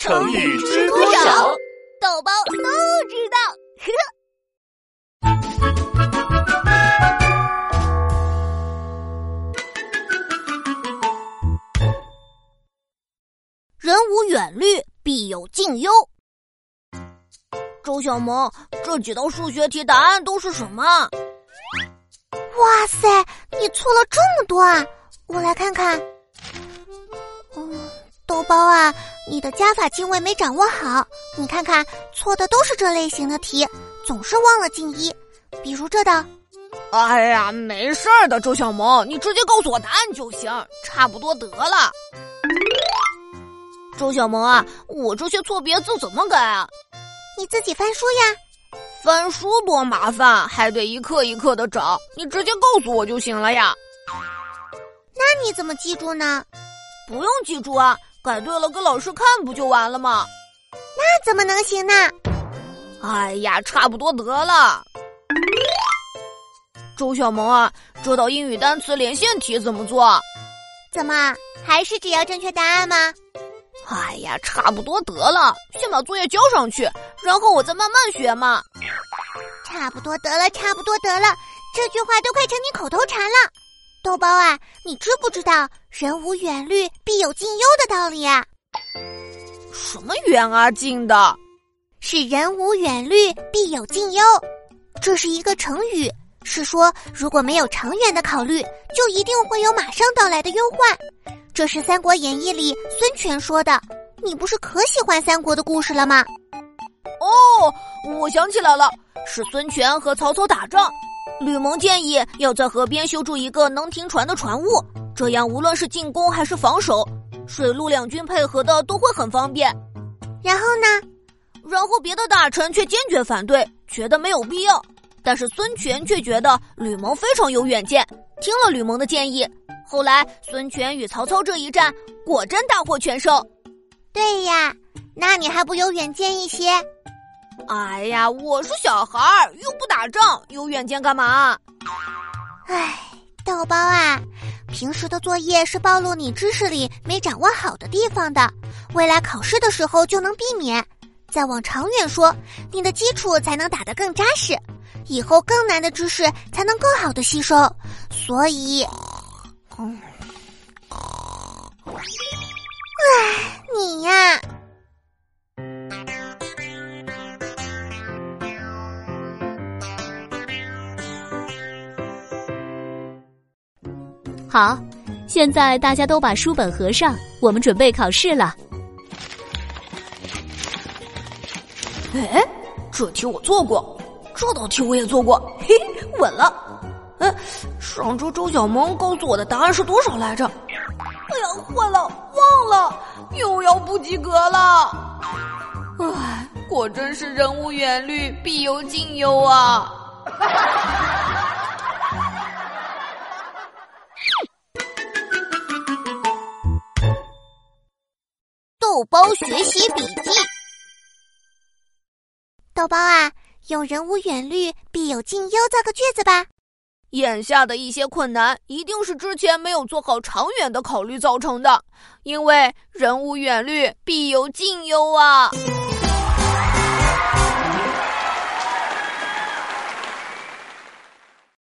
成语知多少？豆包都知道。人无远虑，必有近忧。周小萌，这几道数学题答案都是什么？哇塞，你错了这么多啊！我来看看。嗯，豆包啊，你的加法进位没掌握好。你看看，错的都是这类型的题，总是忘了进一。比如这道。哎呀，没事儿的，周小萌，你直接告诉我答案就行，差不多得了。周小萌啊，我这些错别字怎么改啊？你自己翻书呀。翻书多麻烦，还得一课一课的找。你直接告诉我就行了呀。那你怎么记住呢？不用记住啊，改对了给老师看不就完了吗？那怎么能行呢？哎呀，差不多得了。周小萌啊，这道英语单词连线题怎么做？怎么还是只要正确答案吗？哎呀，差不多得了，先把作业交上去，然后我再慢慢学嘛。差不多得了，差不多得了，这句话都快成你口头禅了。豆包啊，你知不知道“人无远虑，必有近忧”的道理啊？什么远啊近的？是“人无远虑，必有近忧”，这是一个成语，是说如果没有长远的考虑，就一定会有马上到来的忧患。这是《三国演义》里孙权说的。你不是可喜欢三国的故事了吗？哦，我想起来了，是孙权和曹操打仗，吕蒙建议要在河边修筑一个能停船的船坞，这样无论是进攻还是防守，水陆两军配合的都会很方便。然后呢？然后别的大臣却坚决反对，觉得没有必要。但是孙权却觉得吕蒙非常有远见，听了吕蒙的建议。后来，孙权与曹操这一战果真大获全胜。对呀，那你还不有远见一些？哎呀，我是小孩儿，又不打仗，有远见干嘛？唉，豆包啊，平时的作业是暴露你知识里没掌握好的地方的，未来考试的时候就能避免。再往长远说，你的基础才能打得更扎实，以后更难的知识才能更好的吸收。所以。唉，你呀，好，现在大家都把书本合上，我们准备考试了。哎，这题我做过，这道题我也做过，嘿，稳了。哎，上周周小萌告诉我的答案是多少来着？哎呀，坏了，忘了，又要不及格了。唉，果真是人无远虑，必有近忧啊！豆包学习笔记，豆包啊，用“人无远虑，必有近忧”造个句子吧。眼下的一些困难，一定是之前没有做好长远的考虑造成的。因为人无远虑，必有近忧啊。